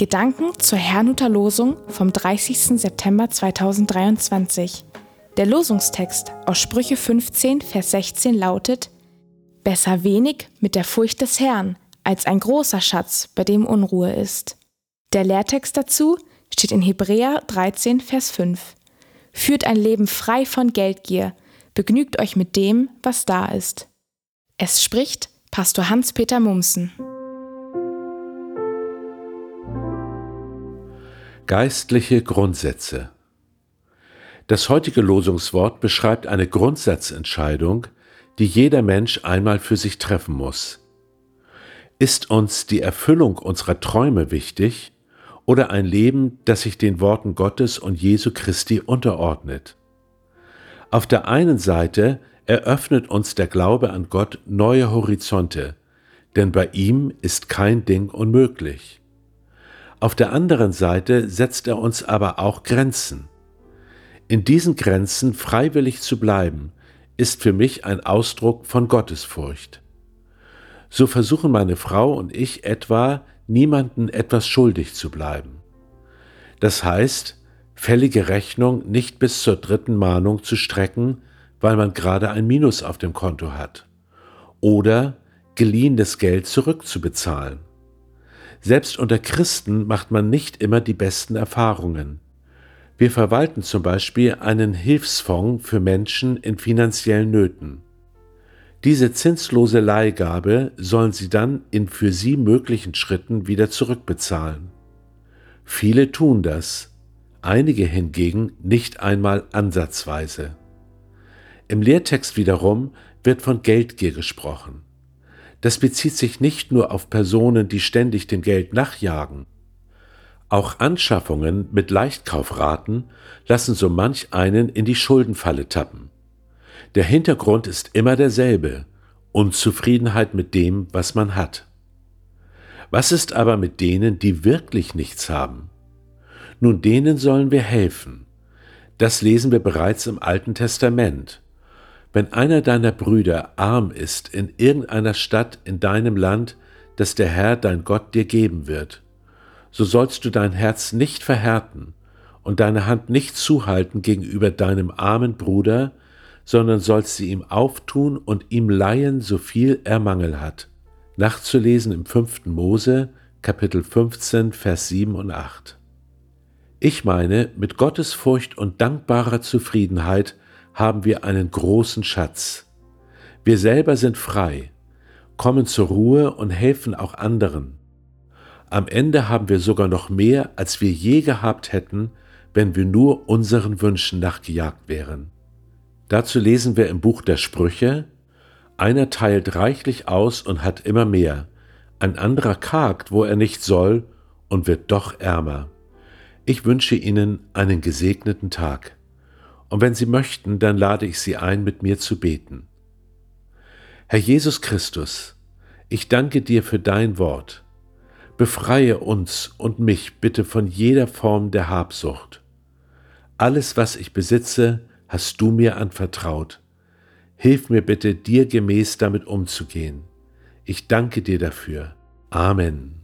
Gedanken zur Herrnhuter Losung vom 30. September 2023. Der Losungstext aus Sprüche 15, Vers 16 lautet: Besser wenig mit der Furcht des Herrn als ein großer Schatz, bei dem Unruhe ist. Der Lehrtext dazu steht in Hebräer 13, Vers 5. Führt ein Leben frei von Geldgier, begnügt euch mit dem, was da ist. Es spricht Pastor Hans-Peter Mumsen. Geistliche Grundsätze Das heutige Losungswort beschreibt eine Grundsatzentscheidung, die jeder Mensch einmal für sich treffen muss. Ist uns die Erfüllung unserer Träume wichtig oder ein Leben, das sich den Worten Gottes und Jesu Christi unterordnet? Auf der einen Seite eröffnet uns der Glaube an Gott neue Horizonte, denn bei ihm ist kein Ding unmöglich. Auf der anderen Seite setzt er uns aber auch Grenzen. In diesen Grenzen freiwillig zu bleiben, ist für mich ein Ausdruck von Gottesfurcht. So versuchen meine Frau und ich etwa, niemanden etwas schuldig zu bleiben. Das heißt, fällige Rechnung nicht bis zur dritten Mahnung zu strecken, weil man gerade ein Minus auf dem Konto hat. Oder geliehenes Geld zurückzubezahlen. Selbst unter Christen macht man nicht immer die besten Erfahrungen. Wir verwalten zum Beispiel einen Hilfsfonds für Menschen in finanziellen Nöten. Diese zinslose Leihgabe sollen sie dann in für sie möglichen Schritten wieder zurückbezahlen. Viele tun das, einige hingegen nicht einmal ansatzweise. Im Lehrtext wiederum wird von Geldgier gesprochen. Das bezieht sich nicht nur auf Personen, die ständig dem Geld nachjagen. Auch Anschaffungen mit Leichtkaufraten lassen so manch einen in die Schuldenfalle tappen. Der Hintergrund ist immer derselbe, Unzufriedenheit mit dem, was man hat. Was ist aber mit denen, die wirklich nichts haben? Nun, denen sollen wir helfen. Das lesen wir bereits im Alten Testament. Wenn einer deiner Brüder arm ist in irgendeiner Stadt in deinem Land, das der Herr dein Gott dir geben wird, so sollst du dein Herz nicht verhärten und deine Hand nicht zuhalten gegenüber deinem armen Bruder, sondern sollst sie ihm auftun und ihm leihen, so viel er Mangel hat. Nachzulesen im 5. Mose, Kapitel 15, Vers 7 und 8. Ich meine, mit Gottesfurcht und dankbarer Zufriedenheit haben wir einen großen Schatz. Wir selber sind frei, kommen zur Ruhe und helfen auch anderen. Am Ende haben wir sogar noch mehr, als wir je gehabt hätten, wenn wir nur unseren Wünschen nachgejagt wären. Dazu lesen wir im Buch der Sprüche, einer teilt reichlich aus und hat immer mehr, ein anderer kargt, wo er nicht soll, und wird doch ärmer. Ich wünsche Ihnen einen gesegneten Tag und wenn Sie möchten, dann lade ich Sie ein, mit mir zu beten. Herr Jesus Christus, ich danke dir für dein Wort. Befreie uns und mich bitte von jeder Form der Habsucht. Alles, was ich besitze, hast du mir anvertraut. Hilf mir bitte, dir gemäß damit umzugehen. Ich danke dir dafür. Amen.